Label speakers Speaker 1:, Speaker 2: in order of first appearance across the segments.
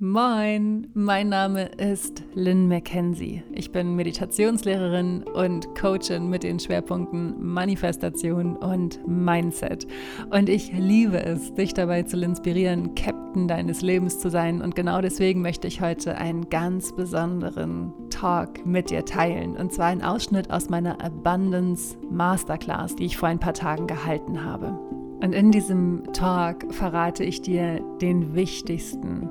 Speaker 1: Moin, mein Name ist Lynn McKenzie. Ich bin Meditationslehrerin und Coachin mit den Schwerpunkten Manifestation und Mindset. Und ich liebe es, dich dabei zu inspirieren, Captain deines Lebens zu sein. Und genau deswegen möchte ich heute einen ganz besonderen Talk mit dir teilen. Und zwar einen Ausschnitt aus meiner Abundance Masterclass, die ich vor ein paar Tagen gehalten habe. Und in diesem Talk verrate ich dir den wichtigsten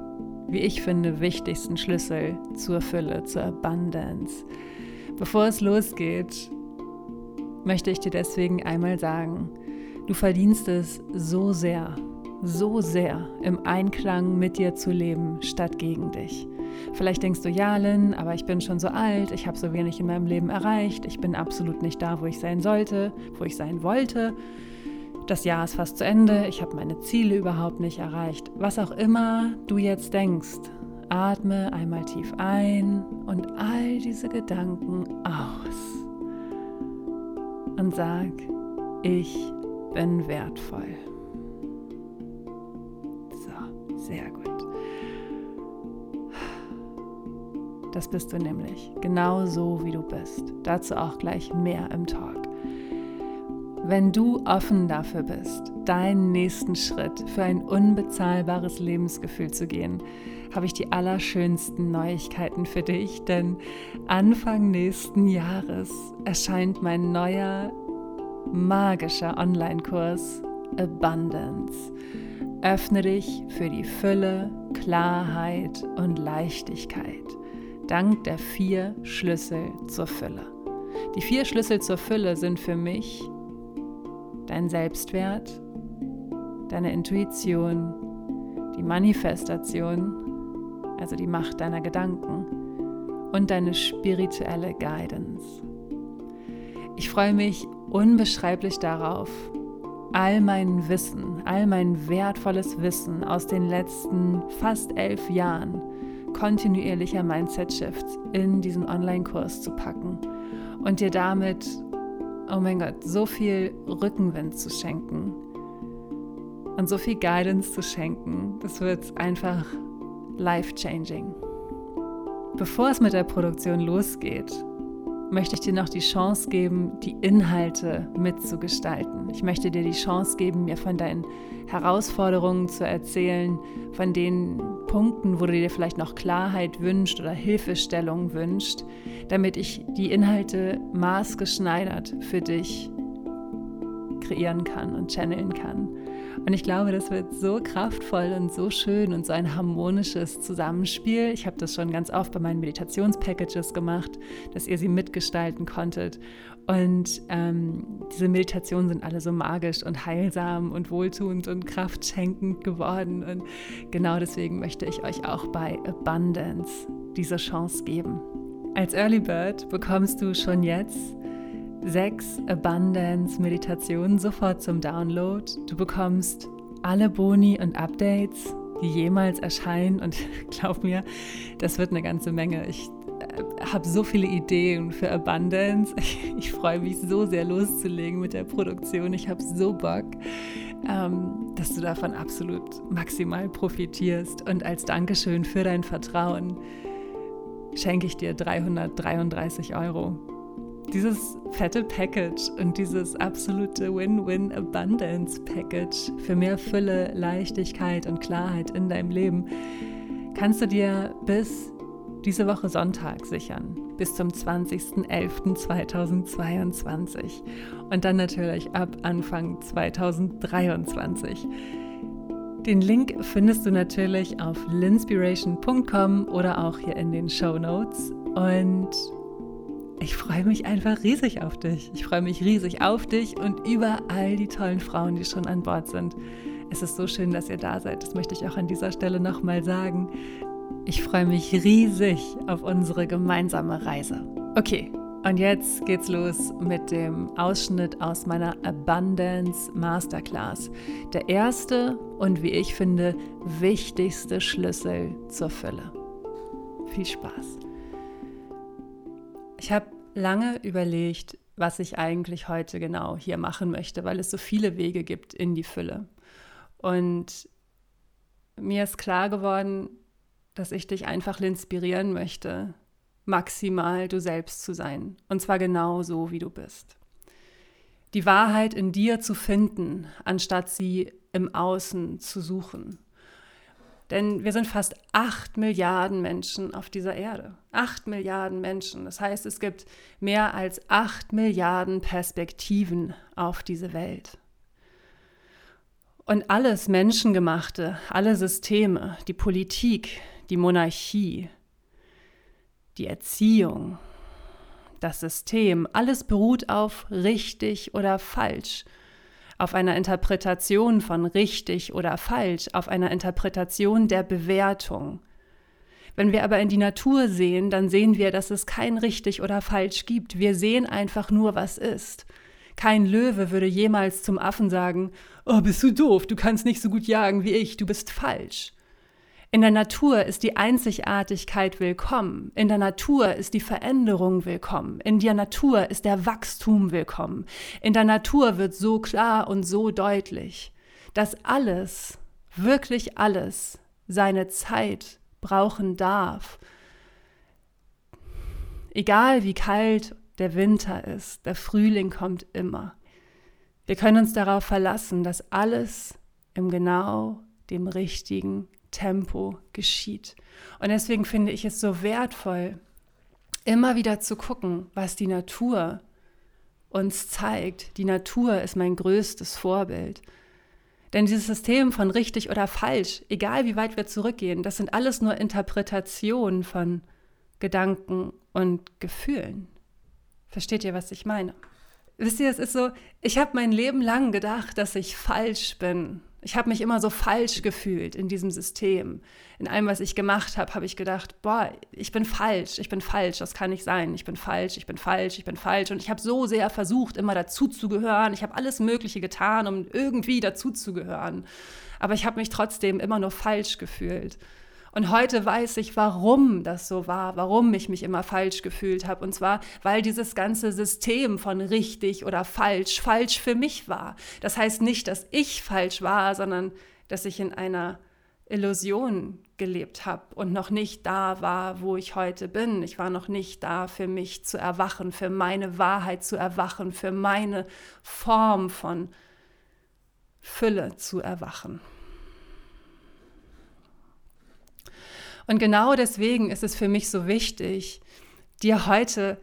Speaker 1: wie ich finde, wichtigsten Schlüssel zur Fülle, zur Abundance. Bevor es losgeht, möchte ich dir deswegen einmal sagen, du verdienst es so sehr, so sehr im Einklang mit dir zu leben, statt gegen dich. Vielleicht denkst du, ja, Lynn, aber ich bin schon so alt, ich habe so wenig in meinem Leben erreicht, ich bin absolut nicht da, wo ich sein sollte, wo ich sein wollte. Das Jahr ist fast zu Ende, ich habe meine Ziele überhaupt nicht erreicht. Was auch immer du jetzt denkst, atme einmal tief ein und all diese Gedanken aus. Und sag, ich bin wertvoll. So, sehr gut. Das bist du nämlich, genau so wie du bist. Dazu auch gleich mehr im Talk. Wenn du offen dafür bist, deinen nächsten Schritt für ein unbezahlbares Lebensgefühl zu gehen, habe ich die allerschönsten Neuigkeiten für dich, denn Anfang nächsten Jahres erscheint mein neuer magischer Online-Kurs Abundance. Öffne dich für die Fülle, Klarheit und Leichtigkeit dank der vier Schlüssel zur Fülle. Die vier Schlüssel zur Fülle sind für mich dein Selbstwert, deine Intuition, die Manifestation, also die Macht deiner Gedanken und deine spirituelle Guidance. Ich freue mich unbeschreiblich darauf, all mein Wissen, all mein wertvolles Wissen aus den letzten fast elf Jahren kontinuierlicher Mindset-Shifts in diesen Online-Kurs zu packen und dir damit oh mein Gott, so viel Rückenwind zu schenken und so viel Guidance zu schenken. Das wird einfach life-changing. Bevor es mit der Produktion losgeht, möchte ich dir noch die Chance geben, die Inhalte mitzugestalten. Ich möchte dir die Chance geben, mir von deinen Herausforderungen zu erzählen, von den Punkten, wo du dir vielleicht noch Klarheit wünscht oder Hilfestellung wünscht, damit ich die Inhalte maßgeschneidert für dich kreieren kann und channeln kann. Und ich glaube, das wird so kraftvoll und so schön und so ein harmonisches Zusammenspiel. Ich habe das schon ganz oft bei meinen Meditationspackages gemacht, dass ihr sie mitgestalten konntet. Und ähm, diese Meditationen sind alle so magisch und heilsam und wohltuend und kraftschenkend geworden. Und genau deswegen möchte ich euch auch bei Abundance diese Chance geben. Als Early Bird bekommst du schon jetzt sechs Abundance-Meditationen sofort zum Download. Du bekommst alle Boni und Updates, die jemals erscheinen. Und glaub mir, das wird eine ganze Menge. Ich äh, habe so viele Ideen für Abundance. Ich, ich freue mich so sehr loszulegen mit der Produktion. Ich habe so Bock, ähm, dass du davon absolut maximal profitierst. Und als Dankeschön für dein Vertrauen schenke ich dir 333 Euro dieses fette Package und dieses absolute Win-Win Abundance Package für mehr Fülle, Leichtigkeit und Klarheit in deinem Leben kannst du dir bis diese Woche Sonntag sichern, bis zum 20.11.2022 und dann natürlich ab Anfang 2023. Den Link findest du natürlich auf linspiration.com oder auch hier in den Show Notes. Und ich freue mich einfach riesig auf dich. Ich freue mich riesig auf dich und über all die tollen Frauen, die schon an Bord sind. Es ist so schön, dass ihr da seid. Das möchte ich auch an dieser Stelle nochmal sagen. Ich freue mich riesig auf unsere gemeinsame Reise. Okay, und jetzt geht's los mit dem Ausschnitt aus meiner Abundance Masterclass. Der erste und wie ich finde wichtigste Schlüssel zur Fülle. Viel Spaß. Ich habe lange überlegt, was ich eigentlich heute genau hier machen möchte, weil es so viele Wege gibt in die Fülle. Und mir ist klar geworden, dass ich dich einfach inspirieren möchte, maximal du selbst zu sein. Und zwar genau so, wie du bist. Die Wahrheit in dir zu finden, anstatt sie im Außen zu suchen. Denn wir sind fast acht Milliarden Menschen auf dieser Erde. Acht Milliarden Menschen. Das heißt, es gibt mehr als acht Milliarden Perspektiven auf diese Welt. Und alles Menschengemachte, alle Systeme, die Politik, die Monarchie, die Erziehung, das System, alles beruht auf richtig oder falsch, auf einer Interpretation von richtig oder falsch, auf einer Interpretation der Bewertung. Wenn wir aber in die Natur sehen, dann sehen wir, dass es kein richtig oder falsch gibt. Wir sehen einfach nur, was ist. Kein Löwe würde jemals zum Affen sagen, oh, bist du doof, du kannst nicht so gut jagen wie ich, du bist falsch. In der Natur ist die Einzigartigkeit willkommen. In der Natur ist die Veränderung willkommen. In der Natur ist der Wachstum willkommen. In der Natur wird so klar und so deutlich, dass alles, wirklich alles, seine Zeit brauchen darf. Egal wie kalt der Winter ist, der Frühling kommt immer. Wir können uns darauf verlassen, dass alles im genau dem richtigen Tempo geschieht. Und deswegen finde ich es so wertvoll, immer wieder zu gucken, was die Natur uns zeigt. Die Natur ist mein größtes Vorbild. Denn dieses System von richtig oder falsch, egal wie weit wir zurückgehen, das sind alles nur Interpretationen von Gedanken und Gefühlen. Versteht ihr, was ich meine? Wisst ihr, es ist so, ich habe mein Leben lang gedacht, dass ich falsch bin. Ich habe mich immer so falsch gefühlt in diesem System. In allem, was ich gemacht habe, habe ich gedacht, boah, ich bin falsch, ich bin falsch, das kann nicht sein. Ich bin falsch, ich bin falsch, ich bin falsch. Und ich habe so sehr versucht, immer dazuzugehören. Ich habe alles Mögliche getan, um irgendwie dazuzugehören. Aber ich habe mich trotzdem immer nur falsch gefühlt. Und heute weiß ich, warum das so war, warum ich mich immer falsch gefühlt habe. Und zwar, weil dieses ganze System von richtig oder falsch falsch für mich war. Das heißt nicht, dass ich falsch war, sondern dass ich in einer Illusion gelebt habe und noch nicht da war, wo ich heute bin. Ich war noch nicht da, für mich zu erwachen, für meine Wahrheit zu erwachen, für meine Form von Fülle zu erwachen. Und genau deswegen ist es für mich so wichtig, dir heute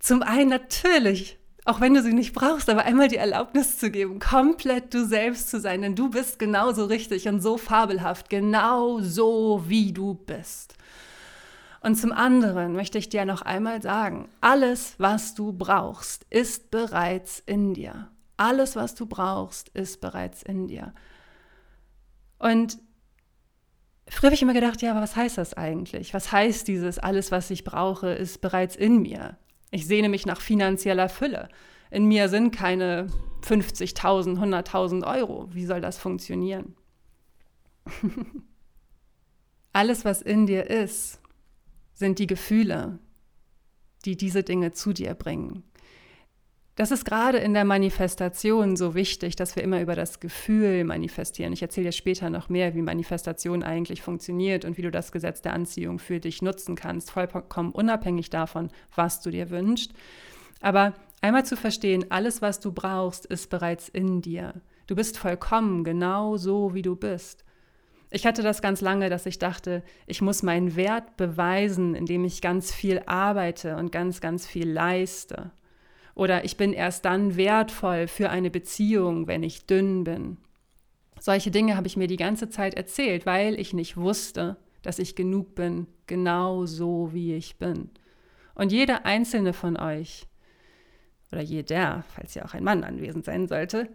Speaker 1: zum einen natürlich, auch wenn du sie nicht brauchst, aber einmal die Erlaubnis zu geben, komplett du selbst zu sein, denn du bist genauso richtig und so fabelhaft, genau so wie du bist. Und zum anderen möchte ich dir noch einmal sagen, alles, was du brauchst, ist bereits in dir. Alles, was du brauchst, ist bereits in dir. Und Früher habe ich immer gedacht, ja, aber was heißt das eigentlich? Was heißt dieses, alles, was ich brauche, ist bereits in mir? Ich sehne mich nach finanzieller Fülle. In mir sind keine 50.000, 100.000 Euro. Wie soll das funktionieren? alles, was in dir ist, sind die Gefühle, die diese Dinge zu dir bringen. Das ist gerade in der Manifestation so wichtig, dass wir immer über das Gefühl manifestieren. Ich erzähle dir später noch mehr, wie Manifestation eigentlich funktioniert und wie du das Gesetz der Anziehung für dich nutzen kannst, vollkommen unabhängig davon, was du dir wünschst. Aber einmal zu verstehen, alles, was du brauchst, ist bereits in dir. Du bist vollkommen genau so, wie du bist. Ich hatte das ganz lange, dass ich dachte, ich muss meinen Wert beweisen, indem ich ganz viel arbeite und ganz, ganz viel leiste. Oder ich bin erst dann wertvoll für eine Beziehung, wenn ich dünn bin. Solche Dinge habe ich mir die ganze Zeit erzählt, weil ich nicht wusste, dass ich genug bin, genau so wie ich bin. Und jeder einzelne von euch, oder jeder, falls ja auch ein Mann anwesend sein sollte,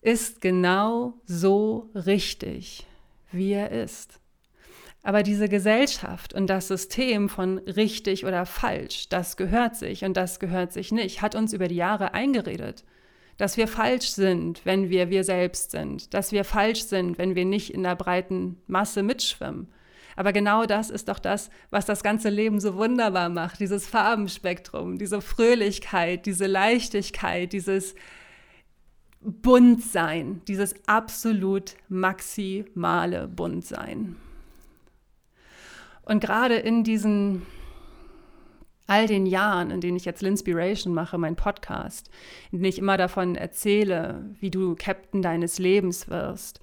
Speaker 1: ist genau so richtig, wie er ist. Aber diese Gesellschaft und das System von richtig oder falsch, das gehört sich und das gehört sich nicht, hat uns über die Jahre eingeredet, dass wir falsch sind, wenn wir wir selbst sind, dass wir falsch sind, wenn wir nicht in der breiten Masse mitschwimmen. Aber genau das ist doch das, was das ganze Leben so wunderbar macht, dieses Farbenspektrum, diese Fröhlichkeit, diese Leichtigkeit, dieses Buntsein, dieses absolut maximale Buntsein. Und gerade in diesen all den Jahren, in denen ich jetzt Linspiration mache, mein Podcast, in denen ich immer davon erzähle, wie du Captain deines Lebens wirst,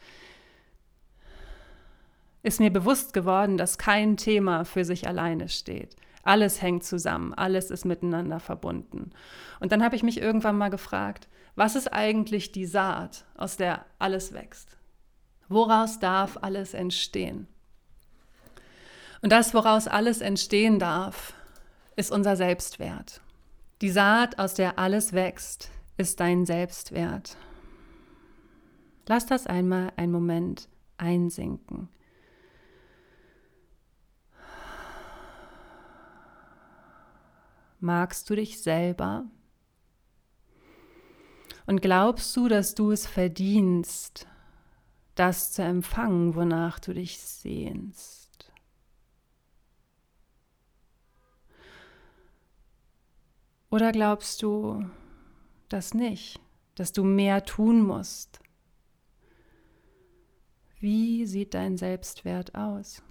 Speaker 1: ist mir bewusst geworden, dass kein Thema für sich alleine steht. Alles hängt zusammen, alles ist miteinander verbunden. Und dann habe ich mich irgendwann mal gefragt, was ist eigentlich die Saat, aus der alles wächst? Woraus darf alles entstehen? Und das, woraus alles entstehen darf, ist unser Selbstwert. Die Saat, aus der alles wächst, ist dein Selbstwert. Lass das einmal einen Moment einsinken. Magst du dich selber? Und glaubst du, dass du es verdienst, das zu empfangen, wonach du dich sehnst? Oder glaubst du das nicht, dass du mehr tun musst? Wie sieht dein Selbstwert aus?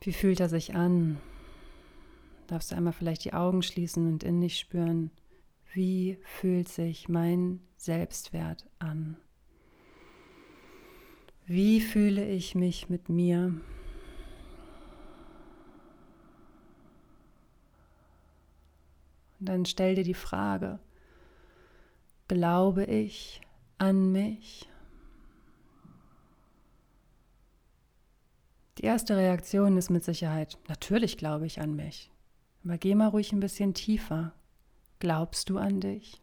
Speaker 1: Wie fühlt er sich an? Darfst du einmal vielleicht die Augen schließen und in dich spüren, wie fühlt sich mein Selbstwert an? Wie fühle ich mich mit mir? Dann stell dir die Frage, glaube ich an mich? Die erste Reaktion ist mit Sicherheit, natürlich glaube ich an mich. Aber geh mal ruhig ein bisschen tiefer. Glaubst du an dich?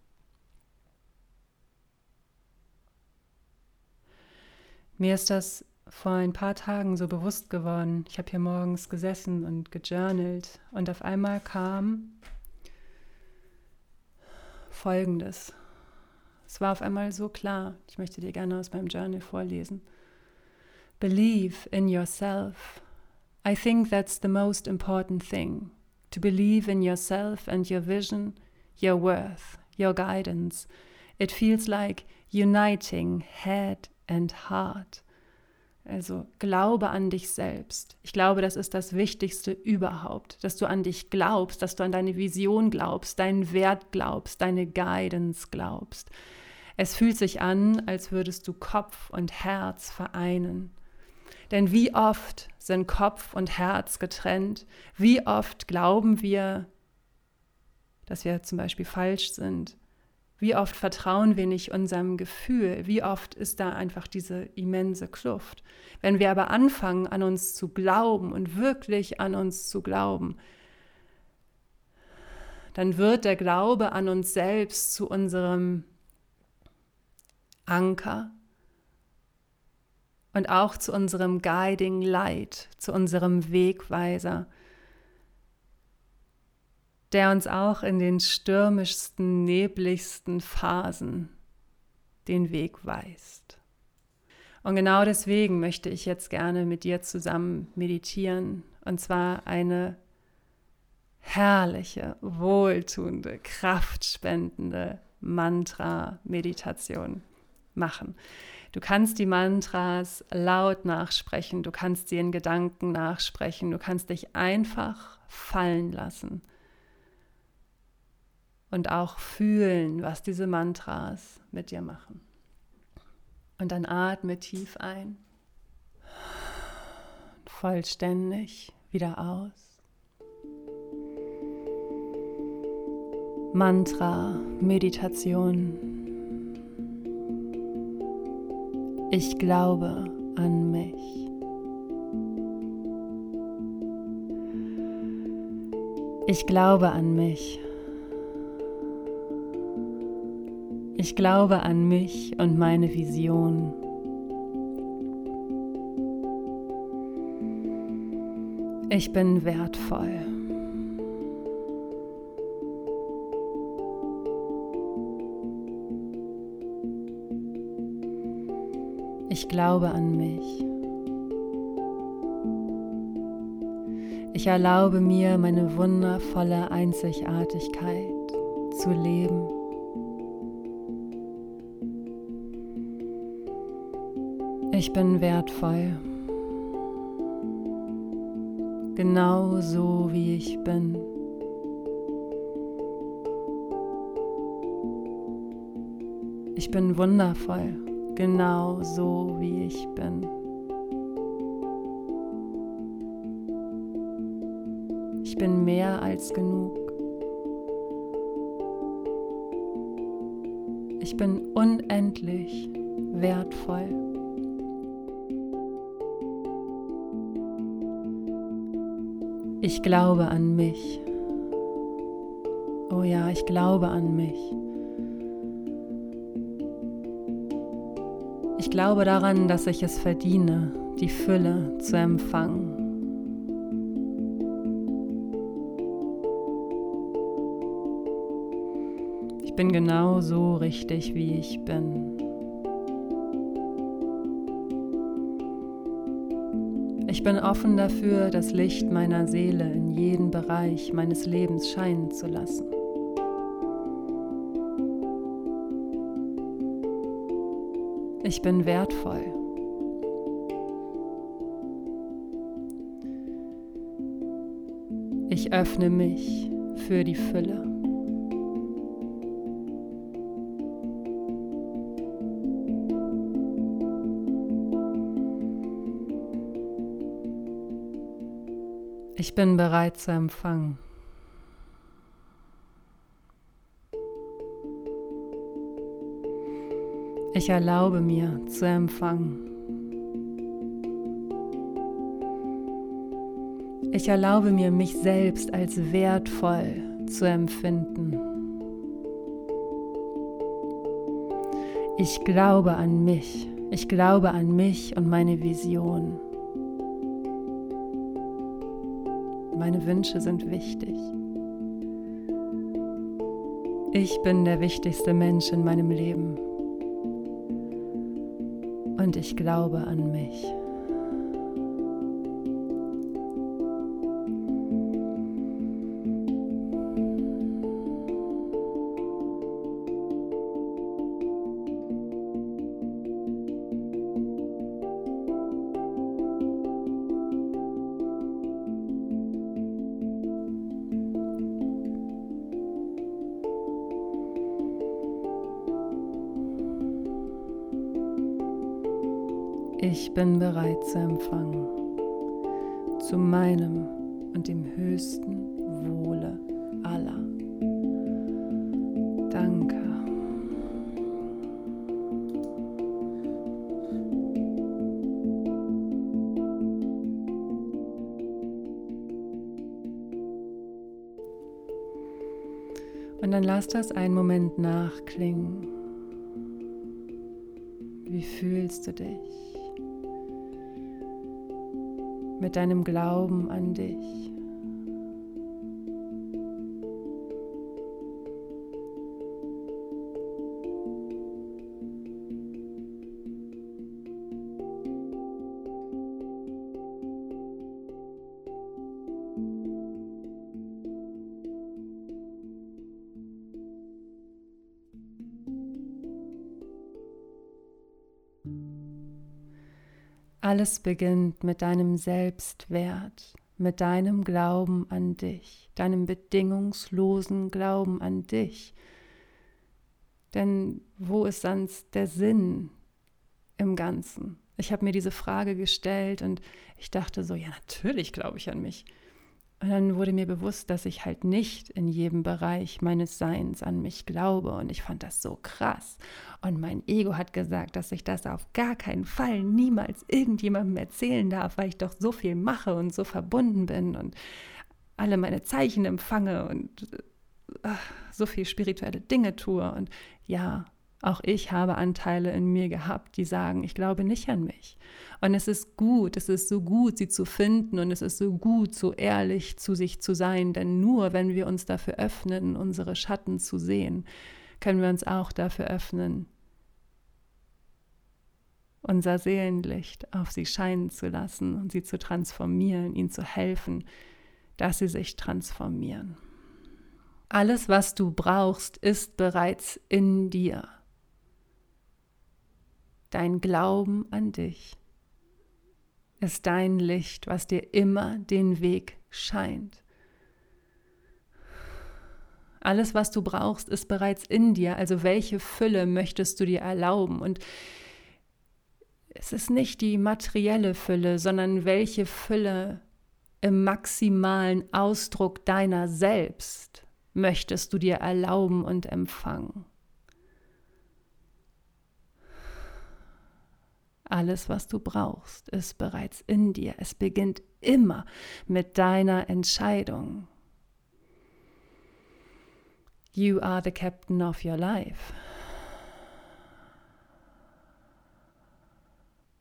Speaker 1: Mir ist das vor ein paar Tagen so bewusst geworden. Ich habe hier morgens gesessen und gejournelt und auf einmal kam Folgendes. Es war auf einmal so klar. Ich möchte dir gerne aus meinem Journal vorlesen. Believe in yourself. I think that's the most important thing. To believe in yourself and your vision, your worth, your guidance. It feels like uniting head and heart. Also glaube an dich selbst. Ich glaube, das ist das Wichtigste überhaupt, dass du an dich glaubst, dass du an deine Vision glaubst, deinen Wert glaubst, deine Guidance glaubst. Es fühlt sich an, als würdest du Kopf und Herz vereinen. Denn wie oft sind Kopf und Herz getrennt? Wie oft glauben wir, dass wir zum Beispiel falsch sind? Wie oft vertrauen wir nicht unserem Gefühl? Wie oft ist da einfach diese immense Kluft? Wenn wir aber anfangen, an uns zu glauben und wirklich an uns zu glauben, dann wird der Glaube an uns selbst zu unserem Anker, und auch zu unserem Guiding Light, zu unserem Wegweiser, der uns auch in den stürmischsten, nebligsten Phasen den Weg weist. Und genau deswegen möchte ich jetzt gerne mit dir zusammen meditieren, und zwar eine herrliche, wohltuende, kraftspendende Mantra-Meditation machen. Du kannst die Mantras laut nachsprechen, du kannst sie in Gedanken nachsprechen, du kannst dich einfach fallen lassen und auch fühlen, was diese Mantras mit dir machen. Und dann atme tief ein, vollständig wieder aus. Mantra, Meditation. Ich glaube an mich. Ich glaube an mich. Ich glaube an mich und meine Vision. Ich bin wertvoll. Ich glaube an mich. Ich erlaube mir, meine wundervolle Einzigartigkeit zu leben. Ich bin wertvoll. Genau so wie ich bin. Ich bin wundervoll, genau so wie ich bin. Ich bin mehr als genug. Ich bin unendlich wertvoll. Ich glaube an mich. Oh ja, ich glaube an mich. Ich glaube daran, dass ich es verdiene, die Fülle zu empfangen. Ich bin genau so richtig, wie ich bin. Ich bin offen dafür, das Licht meiner Seele in jeden Bereich meines Lebens scheinen zu lassen. Ich bin wertvoll. Ich öffne mich für die Fülle. Ich bin bereit zu empfangen. Ich erlaube mir zu empfangen. Ich erlaube mir, mich selbst als wertvoll zu empfinden. Ich glaube an mich. Ich glaube an mich und meine Vision. Meine Wünsche sind wichtig. Ich bin der wichtigste Mensch in meinem Leben. Und ich glaube an mich. Ich bin bereit zu empfangen, zu meinem und dem höchsten Wohle aller. Danke. Und dann lass das einen Moment nachklingen. Wie fühlst du dich? Mit deinem Glauben an dich. Alles beginnt mit deinem Selbstwert, mit deinem Glauben an dich, deinem bedingungslosen Glauben an dich. Denn wo ist sonst der Sinn im Ganzen? Ich habe mir diese Frage gestellt und ich dachte so, ja, natürlich glaube ich an mich. Und dann wurde mir bewusst, dass ich halt nicht in jedem Bereich meines Seins an mich glaube. Und ich fand das so krass. Und mein Ego hat gesagt, dass ich das auf gar keinen Fall niemals irgendjemandem erzählen darf, weil ich doch so viel mache und so verbunden bin und alle meine Zeichen empfange und äh, so viel spirituelle Dinge tue. Und ja, auch ich habe Anteile in mir gehabt, die sagen, ich glaube nicht an mich. Und es ist gut, es ist so gut, sie zu finden und es ist so gut, so ehrlich zu sich zu sein, denn nur wenn wir uns dafür öffnen, unsere Schatten zu sehen, können wir uns auch dafür öffnen, unser Seelenlicht auf sie scheinen zu lassen und sie zu transformieren, ihnen zu helfen, dass sie sich transformieren. Alles, was du brauchst, ist bereits in dir. Dein Glauben an dich ist dein Licht, was dir immer den Weg scheint. Alles, was du brauchst, ist bereits in dir. Also welche Fülle möchtest du dir erlauben? Und es ist nicht die materielle Fülle, sondern welche Fülle im maximalen Ausdruck deiner selbst möchtest du dir erlauben und empfangen. Alles, was du brauchst, ist bereits in dir. Es beginnt immer mit deiner Entscheidung. You are the captain of your life.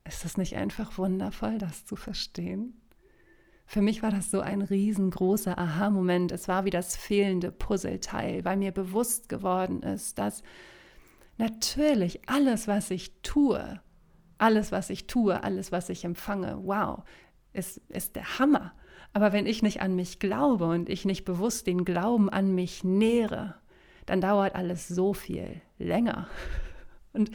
Speaker 1: Ist es nicht einfach wundervoll, das zu verstehen? Für mich war das so ein riesengroßer Aha-Moment. Es war wie das fehlende Puzzleteil, weil mir bewusst geworden ist, dass natürlich alles, was ich tue, alles, was ich tue, alles, was ich empfange, wow, ist, ist der Hammer. Aber wenn ich nicht an mich glaube und ich nicht bewusst den Glauben an mich nähere, dann dauert alles so viel länger. Und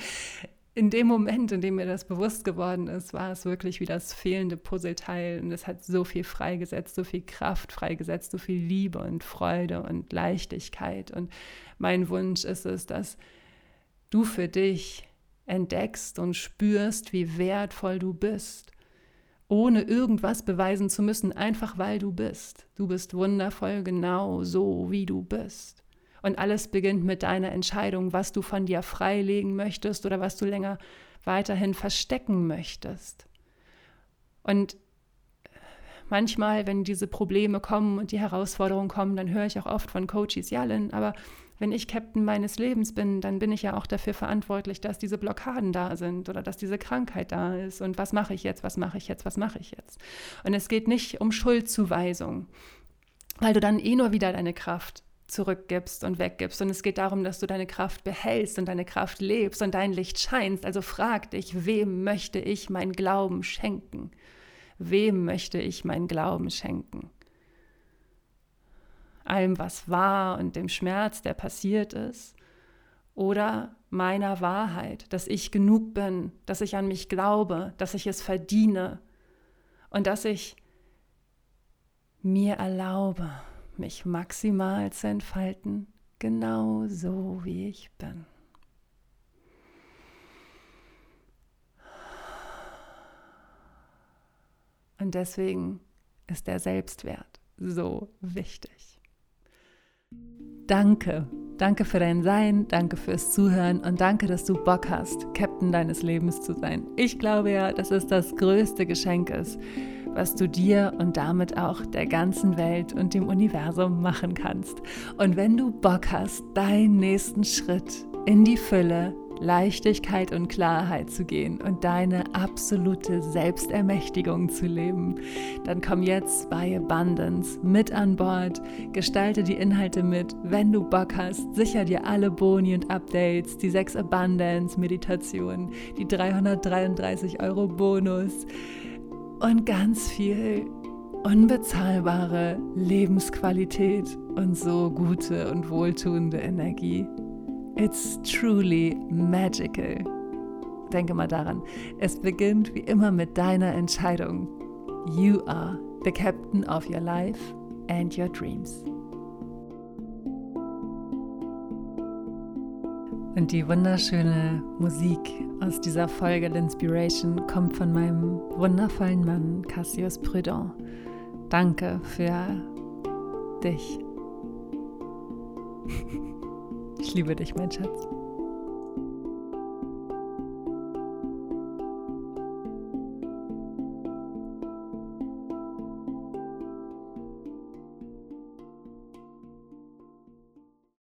Speaker 1: in dem Moment, in dem mir das bewusst geworden ist, war es wirklich wie das fehlende Puzzleteil und es hat so viel freigesetzt, so viel Kraft freigesetzt, so viel Liebe und Freude und Leichtigkeit. Und mein Wunsch ist es, dass du für dich entdeckst und spürst, wie wertvoll du bist, ohne irgendwas beweisen zu müssen, einfach weil du bist. Du bist wundervoll genau so, wie du bist. Und alles beginnt mit deiner Entscheidung, was du von dir freilegen möchtest oder was du länger weiterhin verstecken möchtest. Und manchmal, wenn diese Probleme kommen und die Herausforderungen kommen, dann höre ich auch oft von Coaches, ja, Lynn, aber wenn ich Captain meines Lebens bin, dann bin ich ja auch dafür verantwortlich, dass diese Blockaden da sind oder dass diese Krankheit da ist. Und was mache ich jetzt, was mache ich jetzt, was mache ich jetzt? Und es geht nicht um Schuldzuweisung, weil du dann eh nur wieder deine Kraft zurückgibst und weggibst. Und es geht darum, dass du deine Kraft behältst und deine Kraft lebst und dein Licht scheinst. Also frag dich, wem möchte ich mein Glauben schenken? Wem möchte ich mein Glauben schenken? Allem, was war und dem Schmerz, der passiert ist? Oder meiner Wahrheit, dass ich genug bin, dass ich an mich glaube, dass ich es verdiene und dass ich mir erlaube, mich maximal zu entfalten, genau so wie ich bin. Und deswegen ist der Selbstwert so wichtig. Danke, danke für dein Sein, danke fürs Zuhören und danke, dass du Bock hast, Captain deines Lebens zu sein. Ich glaube ja, dass es das größte Geschenk ist, was du dir und damit auch der ganzen Welt und dem Universum machen kannst. Und wenn du Bock hast, deinen nächsten Schritt in die Fülle, Leichtigkeit und Klarheit zu gehen und deine absolute Selbstermächtigung zu leben, dann komm jetzt bei Abundance mit an Bord, gestalte die Inhalte mit, wenn du Bock hast, sicher dir alle Boni und Updates, die 6 Abundance Meditationen, die 333 Euro Bonus, und ganz viel unbezahlbare Lebensqualität und so gute und wohltuende Energie. It's truly magical. Denke mal daran, es beginnt wie immer mit deiner Entscheidung. You are the captain of your life and your dreams. Und die wunderschöne Musik aus dieser Folge L'Inspiration kommt von meinem wundervollen Mann Cassius Prudent. Danke für dich. Ich liebe dich, mein Schatz.